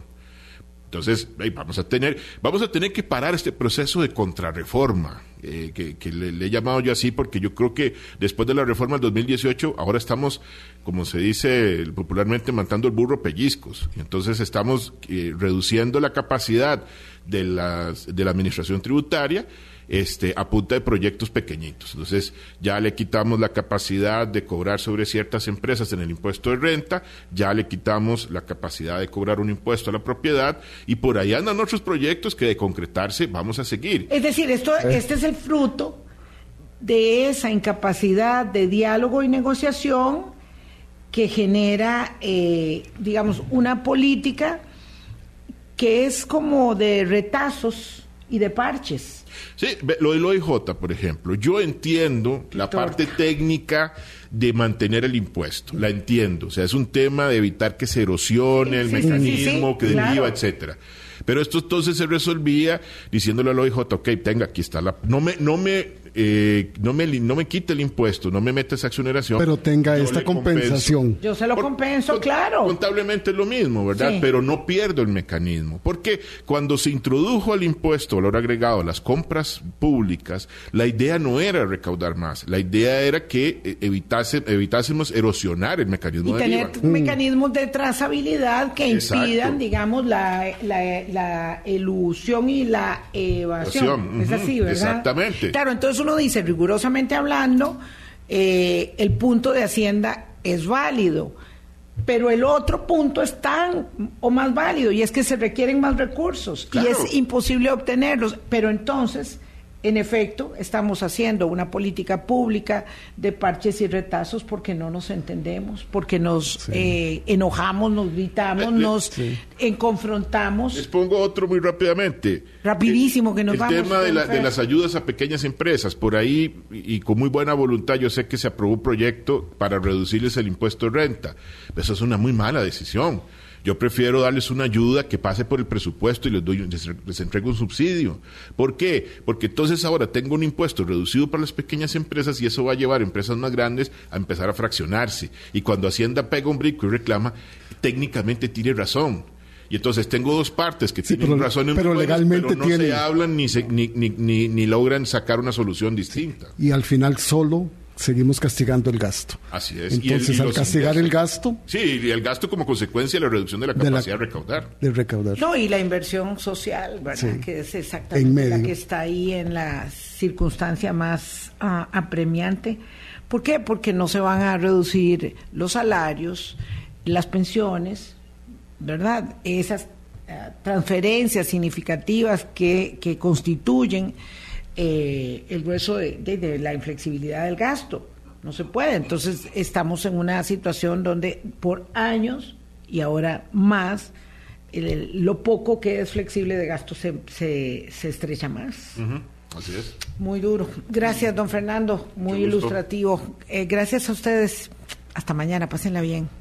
C: Entonces, vamos a tener, vamos a tener que parar este proceso de contrarreforma, eh, que, le, he llamado yo así porque yo creo que después de la reforma del 2018, ahora estamos, como se dice popularmente, matando el burro pellizcos. Entonces estamos eh, reduciendo la capacidad de, las, de la administración tributaria este, a punta de proyectos pequeñitos. Entonces, ya le quitamos la capacidad de cobrar sobre ciertas empresas en el impuesto de renta, ya le quitamos la capacidad de cobrar un impuesto a la propiedad y por ahí andan otros proyectos que de concretarse vamos a seguir.
A: Es decir, esto, eh. este es el fruto de esa incapacidad de diálogo y negociación que genera, eh, digamos, una política que es como de retazos y de parches.
C: Sí, lo del OIJ, por ejemplo. Yo entiendo la parte técnica de mantener el impuesto, la entiendo. O sea, es un tema de evitar que se erosione el mecanismo, que deriva, etcétera. Pero esto entonces se resolvía diciéndole al OIJ, ok, tenga, aquí está la... No me, no me eh, no, me, no me quite el impuesto, no me mete esa exoneración.
B: Pero tenga esta compensación.
A: Yo se lo compenso, claro.
C: Contablemente es lo mismo, ¿verdad? Pero no pierdo el mecanismo. Porque cuando se introdujo el impuesto valor agregado a las compras públicas, la idea no era recaudar más. La idea era que eh, evitase, evitásemos erosionar el mecanismo
A: y tener mecanismos de trazabilidad que impidan, digamos, la, la, ilusión y la evasión. Es así, ¿verdad?
C: Exactamente.
A: Claro, entonces uno dice, rigurosamente hablando, eh, el punto de Hacienda es válido, pero el otro punto es tan o más válido y es que se requieren más recursos y es imposible obtenerlos. Pero entonces en efecto, estamos haciendo una política pública de parches y retazos porque no nos entendemos, porque nos eh, enojamos, nos gritamos, eh, nos confrontamos.
C: Les pongo otro muy rápidamente.
A: Rapidísimo, que nos
C: vamos. El tema de, de, las ayudas a pequeñas empresas. Por ahí, y con muy buena voluntad, yo sé que se aprobó un proyecto para reducirles el impuesto de renta. Eso es una muy mala decisión yo prefiero darles una ayuda que pase por el presupuesto y les, doy, les, entrego un subsidio. ¿Por qué? Porque entonces ahora tengo un impuesto reducido para las pequeñas empresas y eso va a llevar a empresas más grandes a empezar a fraccionarse. Y cuando Hacienda pega un brinco y reclama, técnicamente tiene razón. Y entonces tengo dos partes que tienen razón en
B: pero legalmente
C: no se hablan ni, ni, ni, ni logran sacar una solución distinta.
B: Y al final solo seguimos castigando el gasto.
C: Así es.
B: Entonces, al castigar el gasto...
C: Sí, y el gasto como consecuencia de la reducción de la capacidad de, recaudar.
B: De recaudar.
A: No, y la inversión social, ¿verdad? Que es exactamente la que está ahí en la circunstancia más ah, apremiante. ¿Por qué? Porque no se van a reducir los salarios, las pensiones, ¿verdad? Esas ah, transferencias significativas que, que constituyen eh, el grueso de, la inflexibilidad del gasto. No se puede. Entonces estamos en una situación donde por años y ahora más, lo poco que es flexible de gasto se, se, estrecha más.
C: Así es.
A: Muy duro. Gracias, don Fernando. Muy ilustrativo. Eh, gracias a ustedes. Hasta mañana. Pásenla bien.